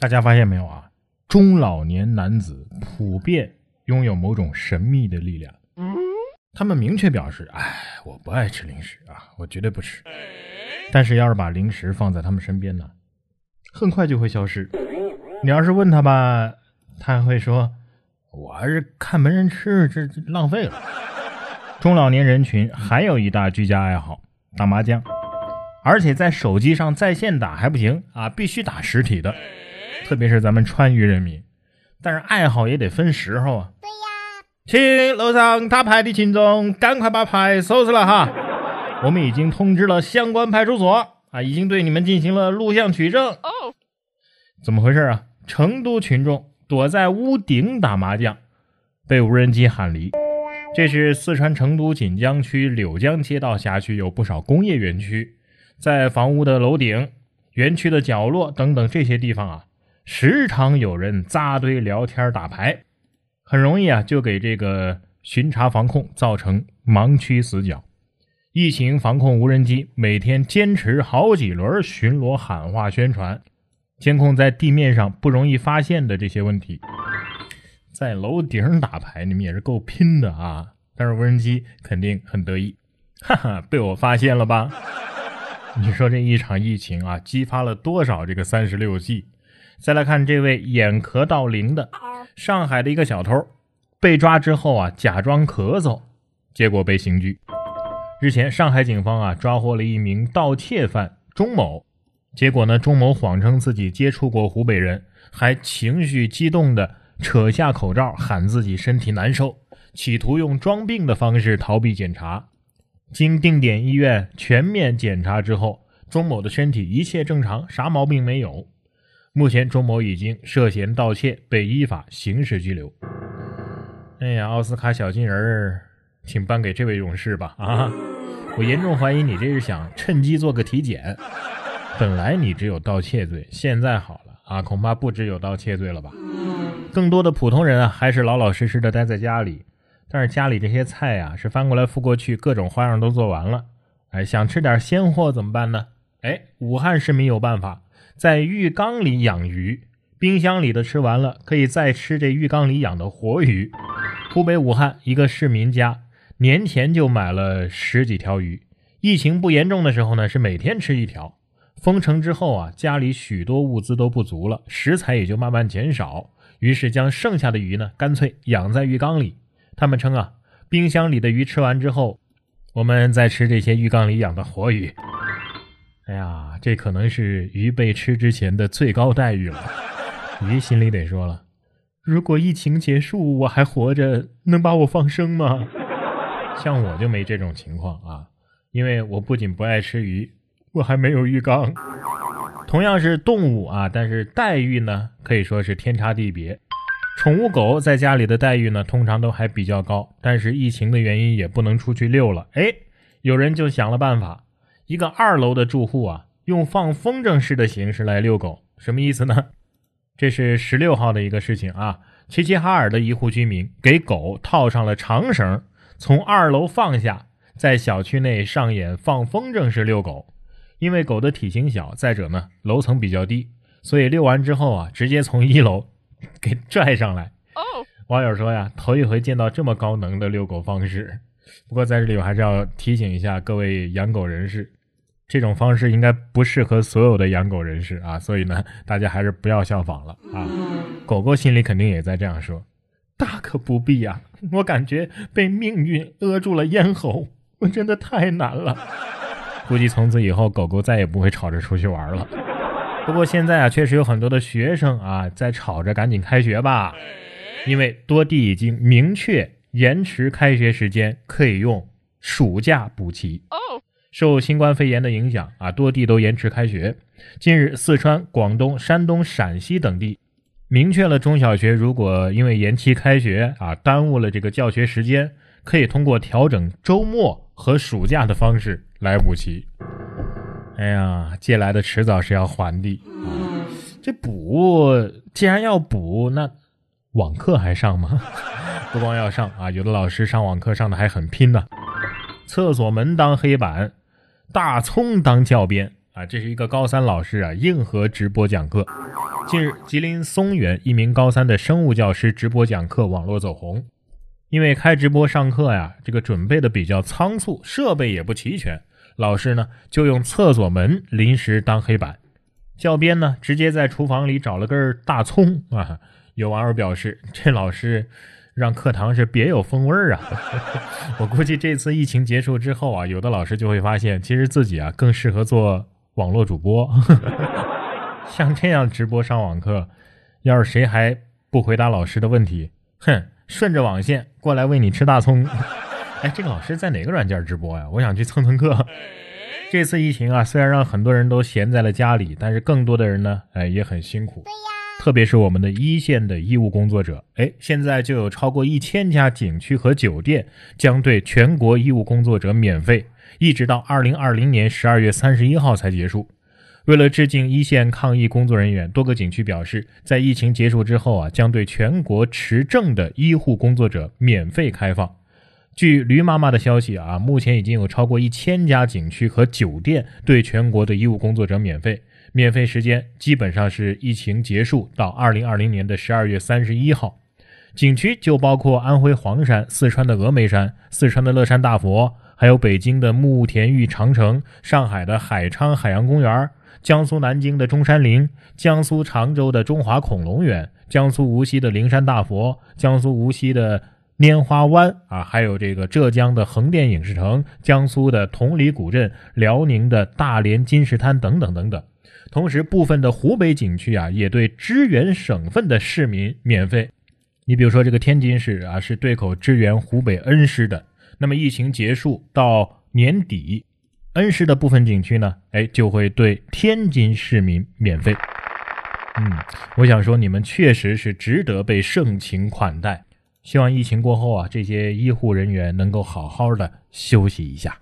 大家发现没有啊？中老年男子普遍拥有某种神秘的力量。他们明确表示：“哎，我不爱吃零食啊，我绝对不吃。”但是要是把零食放在他们身边呢，很快就会消失。你要是问他吧，他还会说：“我还是看没人吃，这这浪费了。”中老年人群还有一大居家爱好：打麻将，而且在手机上在线打还不行啊，必须打实体的。特别是咱们川渝人民，但是爱好也得分时候啊。对呀，请楼上打牌的群众赶快把牌收拾了哈。我们已经通知了相关派出所啊，已经对你们进行了录像取证。哦，怎么回事啊？成都群众躲在屋顶打麻将，被无人机喊离。这是四川成都锦江区柳江街道辖区有不少工业园区，在房屋的楼顶、园区的角落等等这些地方啊。时常有人扎堆聊天打牌，很容易啊就给这个巡查防控造成盲区死角。疫情防控无人机每天坚持好几轮巡逻喊话宣传，监控在地面上不容易发现的这些问题。在楼顶打牌，你们也是够拼的啊！但是无人机肯定很得意，哈哈，被我发现了吧？你说这一场疫情啊，激发了多少这个三十六计？再来看这位眼咳到零的上海的一个小偷，被抓之后啊，假装咳嗽，结果被刑拘。日前，上海警方啊抓获了一名盗窃犯钟某，结果呢，钟某谎称自己接触过湖北人，还情绪激动的扯下口罩喊自己身体难受，企图用装病的方式逃避检查。经定点医院全面检查之后，钟某的身体一切正常，啥毛病没有。目前，钟某已经涉嫌盗窃，被依法刑事拘留。哎呀，奥斯卡小金人儿，请颁给这位勇士吧！啊，我严重怀疑你这是想趁机做个体检。本来你只有盗窃罪，现在好了啊，恐怕不只有盗窃罪了吧？更多的普通人啊，还是老老实实的待在家里。但是家里这些菜呀，是翻过来覆过去，各种花样都做完了。哎，想吃点鲜货怎么办呢？哎，武汉市民有办法。在浴缸里养鱼，冰箱里的吃完了，可以再吃这浴缸里养的活鱼。湖北武汉一个市民家年前就买了十几条鱼，疫情不严重的时候呢，是每天吃一条。封城之后啊，家里许多物资都不足了，食材也就慢慢减少，于是将剩下的鱼呢，干脆养在浴缸里。他们称啊，冰箱里的鱼吃完之后，我们再吃这些浴缸里养的活鱼。哎呀，这可能是鱼被吃之前的最高待遇了。鱼心里得说了：如果疫情结束我还活着，能把我放生吗？像我就没这种情况啊，因为我不仅不爱吃鱼，我还没有浴缸。同样是动物啊，但是待遇呢可以说是天差地别。宠物狗在家里的待遇呢，通常都还比较高，但是疫情的原因也不能出去遛了。哎，有人就想了办法。一个二楼的住户啊，用放风筝式的形式来遛狗，什么意思呢？这是十六号的一个事情啊。齐齐哈尔的一户居民给狗套上了长绳，从二楼放下，在小区内上演放风筝式遛狗。因为狗的体型小，再者呢，楼层比较低，所以遛完之后啊，直接从一楼 给拽上来。哦，网友说呀，头一回见到这么高能的遛狗方式。不过在这里我还是要提醒一下各位养狗人士。这种方式应该不适合所有的养狗人士啊，所以呢，大家还是不要效仿了啊。狗狗心里肯定也在这样说：“大可不必呀，我感觉被命运扼住了咽喉，我真的太难了。”估计从此以后，狗狗再也不会吵着出去玩了。不过现在啊，确实有很多的学生啊在吵着赶紧开学吧，因为多地已经明确延迟开学时间，可以用暑假补齐。受新冠肺炎的影响啊，多地都延迟开学。近日，四川、广东、山东、陕西等地明确了中小学如果因为延期开学啊，耽误了这个教学时间，可以通过调整周末和暑假的方式来补齐。哎呀，借来的迟早是要还的！这补既然要补，那网课还上吗？不光要上啊，有的老师上网课上的还很拼呢。厕所门当黑板。大葱当教鞭啊，这是一个高三老师啊，硬核直播讲课。近日，吉林松原一名高三的生物教师直播讲课网络走红，因为开直播上课呀，这个准备的比较仓促，设备也不齐全，老师呢就用厕所门临时当黑板，教鞭呢直接在厨房里找了根大葱啊。有网友表示，这老师让课堂是别有风味儿啊！我估计这次疫情结束之后啊，有的老师就会发现，其实自己啊更适合做网络主播。像这样直播上网课，要是谁还不回答老师的问题，哼，顺着网线过来喂你吃大葱。哎，这个老师在哪个软件直播呀？我想去蹭蹭课。这次疫情啊，虽然让很多人都闲在了家里，但是更多的人呢，哎，也很辛苦。特别是我们的一线的医务工作者，哎，现在就有超过一千家景区和酒店将对全国医务工作者免费，一直到二零二零年十二月三十一号才结束。为了致敬一线抗疫工作人员，多个景区表示，在疫情结束之后啊，将对全国持证的医护工作者免费开放。据驴妈妈的消息啊，目前已经有超过一千家景区和酒店对全国的医务工作者免费。免费时间基本上是疫情结束到二零二零年的十二月三十一号，景区就包括安徽黄山、四川的峨眉山、四川的乐山大佛，还有北京的慕田峪长城、上海的海昌海洋公园、江苏南京的中山陵、江苏常州的中华恐龙园、江苏无锡的灵山大佛、江苏无锡的拈花湾啊，还有这个浙江的横店影视城、江苏的同里古镇、辽宁的大连金石滩等等等等。同时，部分的湖北景区啊，也对支援省份的市民免费。你比如说，这个天津市啊，是对口支援湖北恩施的。那么，疫情结束到年底，恩施的部分景区呢，哎，就会对天津市民免费。嗯，我想说，你们确实是值得被盛情款待。希望疫情过后啊，这些医护人员能够好好的休息一下。